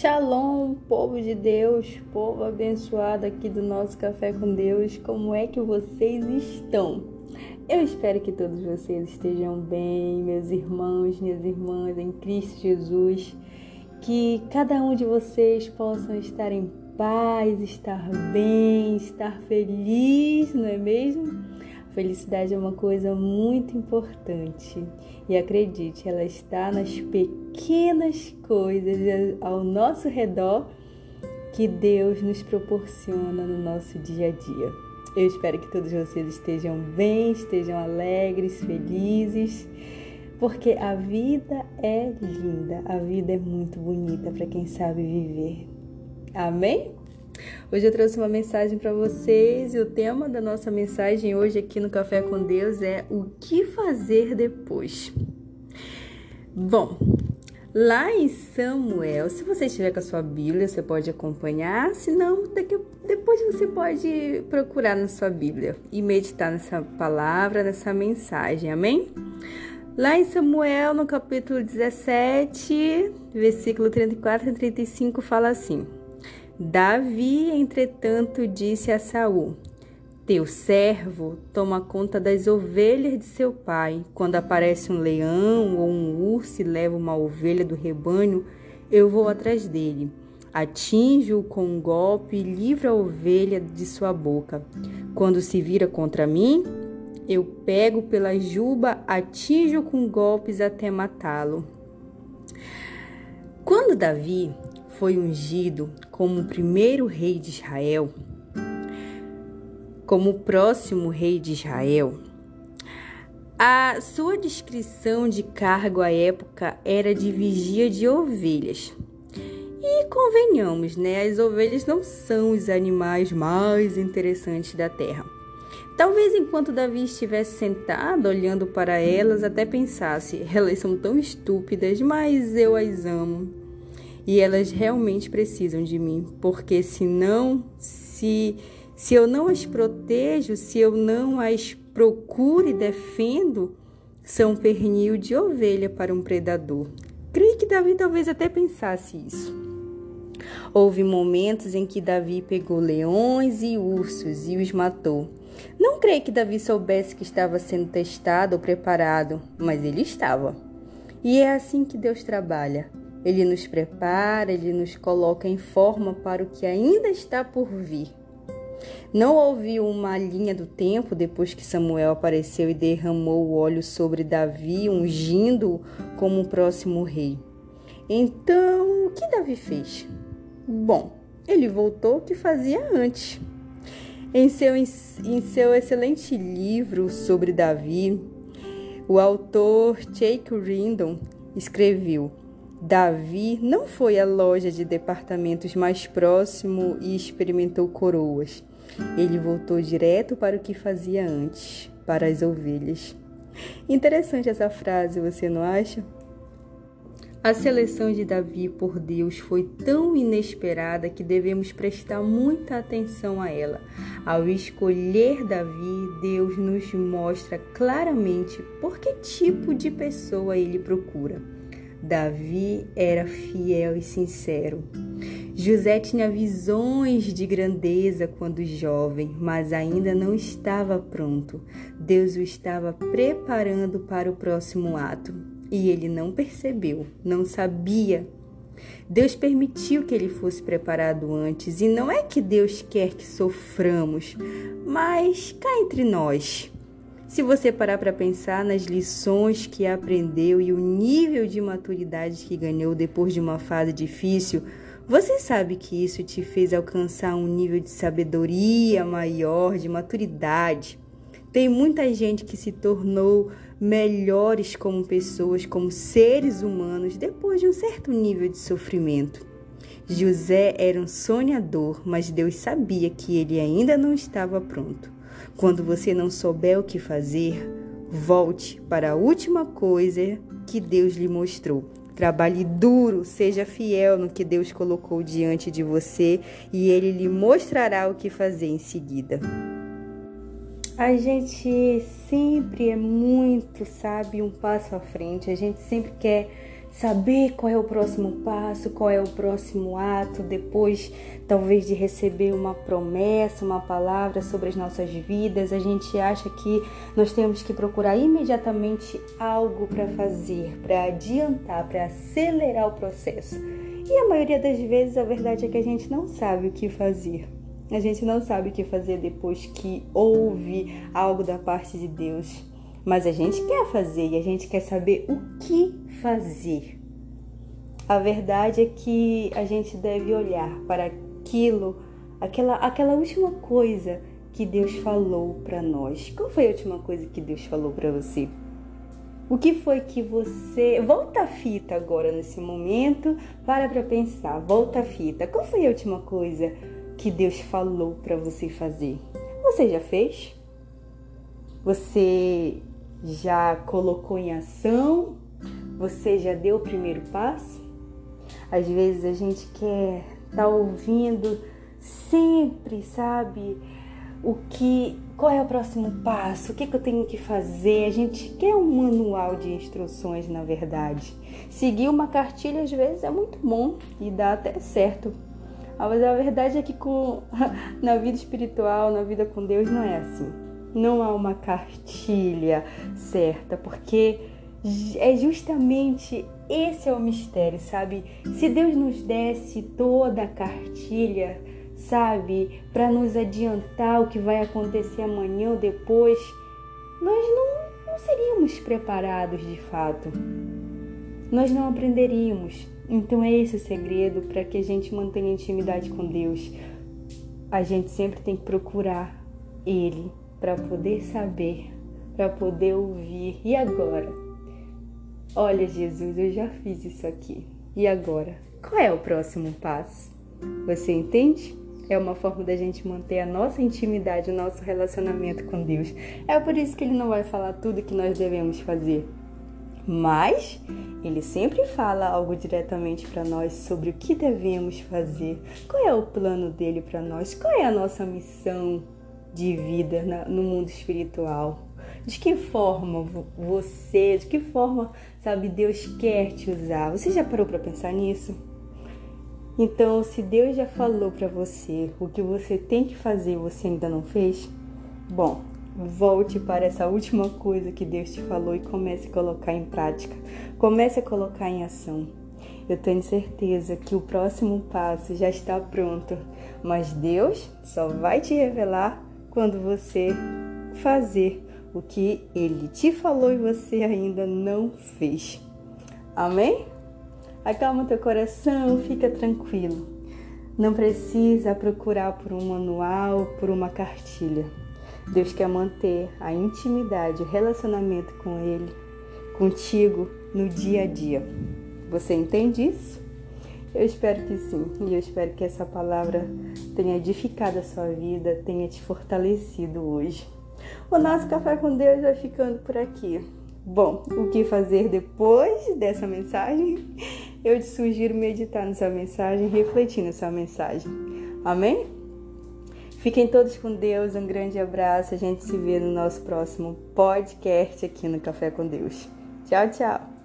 Shalom, povo de Deus, povo abençoado aqui do nosso Café com Deus, como é que vocês estão? Eu espero que todos vocês estejam bem, meus irmãos, minhas irmãs em Cristo Jesus, que cada um de vocês possam estar em paz, estar bem, estar feliz, não é mesmo? Felicidade é uma coisa muito importante e acredite, ela está nas pequenas coisas ao nosso redor que Deus nos proporciona no nosso dia a dia. Eu espero que todos vocês estejam bem, estejam alegres, felizes, porque a vida é linda, a vida é muito bonita para quem sabe viver. Amém? Hoje eu trouxe uma mensagem para vocês e o tema da nossa mensagem hoje aqui no Café com Deus é o que fazer depois. Bom, lá em Samuel, se você estiver com a sua Bíblia, você pode acompanhar, se não, depois você pode procurar na sua Bíblia e meditar nessa palavra, nessa mensagem, amém? Lá em Samuel, no capítulo 17, versículo 34 e 35, fala assim: Davi, entretanto, disse a Saul: Teu servo toma conta das ovelhas de seu pai. Quando aparece um leão ou um urso e leva uma ovelha do rebanho, eu vou atrás dele. Atinjo-o com um golpe e livro a ovelha de sua boca. Quando se vira contra mim, eu pego pela juba, atinjo com golpes até matá-lo. Quando Davi foi ungido como o primeiro rei de Israel, como o próximo rei de Israel, a sua descrição de cargo à época era de vigia de ovelhas. E convenhamos, né? As ovelhas não são os animais mais interessantes da terra. Talvez enquanto Davi estivesse sentado olhando para elas, até pensasse: elas são tão estúpidas, mas eu as amo e elas realmente precisam de mim, porque senão, se se eu não as protejo, se eu não as procuro e defendo, são pernil de ovelha para um predador. Creio que Davi talvez até pensasse isso. Houve momentos em que Davi pegou leões e ursos e os matou. Não creio que Davi soubesse que estava sendo testado ou preparado, mas ele estava. E é assim que Deus trabalha. Ele nos prepara, ele nos coloca em forma para o que ainda está por vir. Não houve uma linha do tempo depois que Samuel apareceu e derramou o óleo sobre Davi, ungindo como o próximo rei. Então, o que Davi fez? Bom, ele voltou o que fazia antes. Em seu, em seu excelente livro sobre Davi, o autor Jake Rindon escreveu: Davi não foi à loja de departamentos mais próximo e experimentou coroas. Ele voltou direto para o que fazia antes, para as ovelhas. Interessante essa frase, você não acha? A seleção de Davi por Deus foi tão inesperada que devemos prestar muita atenção a ela. Ao escolher Davi, Deus nos mostra claramente por que tipo de pessoa ele procura. Davi era fiel e sincero. José tinha visões de grandeza quando jovem, mas ainda não estava pronto. Deus o estava preparando para o próximo ato e ele não percebeu, não sabia. Deus permitiu que ele fosse preparado antes, e não é que Deus quer que soframos, mas cá entre nós. Se você parar para pensar nas lições que aprendeu e o nível de maturidade que ganhou depois de uma fase difícil, você sabe que isso te fez alcançar um nível de sabedoria maior, de maturidade. Tem muita gente que se tornou melhores como pessoas, como seres humanos, depois de um certo nível de sofrimento. José era um sonhador, mas Deus sabia que ele ainda não estava pronto. Quando você não souber o que fazer, volte para a última coisa que Deus lhe mostrou. Trabalhe duro, seja fiel no que Deus colocou diante de você e ele lhe mostrará o que fazer em seguida. A gente sempre é muito, sabe, um passo à frente, a gente sempre quer saber qual é o próximo passo, qual é o próximo ato, depois talvez de receber uma promessa, uma palavra sobre as nossas vidas, a gente acha que nós temos que procurar imediatamente algo para fazer, para adiantar, para acelerar o processo. E a maioria das vezes a verdade é que a gente não sabe o que fazer. A gente não sabe o que fazer depois que ouve algo da parte de Deus. Mas a gente quer fazer e a gente quer saber o que fazer. A verdade é que a gente deve olhar para aquilo, aquela, aquela última coisa que Deus falou para nós. Qual foi a última coisa que Deus falou para você? O que foi que você. Volta a fita agora nesse momento, para para pensar, volta a fita. Qual foi a última coisa que Deus falou para você fazer? Você já fez? Você já colocou em ação? Você já deu o primeiro passo? Às vezes a gente quer estar tá ouvindo sempre, sabe? O que, qual é o próximo passo? O que, que eu tenho que fazer? A gente quer um manual de instruções, na verdade. Seguir uma cartilha às vezes é muito bom e dá até certo. Mas a verdade é que com, na vida espiritual, na vida com Deus, não é assim não há uma cartilha certa, porque é justamente esse é o mistério, sabe? Se Deus nos desse toda a cartilha, sabe, para nos adiantar o que vai acontecer amanhã ou depois, nós não, não seríamos preparados de fato. Nós não aprenderíamos. Então é esse o segredo para que a gente mantenha intimidade com Deus. A gente sempre tem que procurar Ele para poder saber, para poder ouvir. E agora? Olha, Jesus, eu já fiz isso aqui. E agora? Qual é o próximo passo? Você entende? É uma forma da gente manter a nossa intimidade, o nosso relacionamento com Deus. É por isso que ele não vai falar tudo que nós devemos fazer. Mas ele sempre fala algo diretamente para nós sobre o que devemos fazer, qual é o plano dele para nós, qual é a nossa missão, de vida no mundo espiritual. De que forma você, de que forma, sabe, Deus quer te usar? Você já parou para pensar nisso? Então, se Deus já falou para você o que você tem que fazer e você ainda não fez, bom, volte para essa última coisa que Deus te falou e comece a colocar em prática. Comece a colocar em ação. Eu tenho certeza que o próximo passo já está pronto, mas Deus só vai te revelar quando você fazer o que ele te falou e você ainda não fez. Amém? Acalma teu coração, fica tranquilo. Não precisa procurar por um manual, por uma cartilha. Deus quer manter a intimidade, o relacionamento com Ele, contigo no dia a dia. Você entende isso? Eu espero que sim, e eu espero que essa palavra tenha edificado a sua vida, tenha te fortalecido hoje. O nosso café com Deus vai ficando por aqui. Bom, o que fazer depois dessa mensagem? Eu te sugiro meditar nessa mensagem, refletir nessa mensagem. Amém? Fiquem todos com Deus, um grande abraço. A gente se vê no nosso próximo podcast aqui no Café com Deus. Tchau, tchau.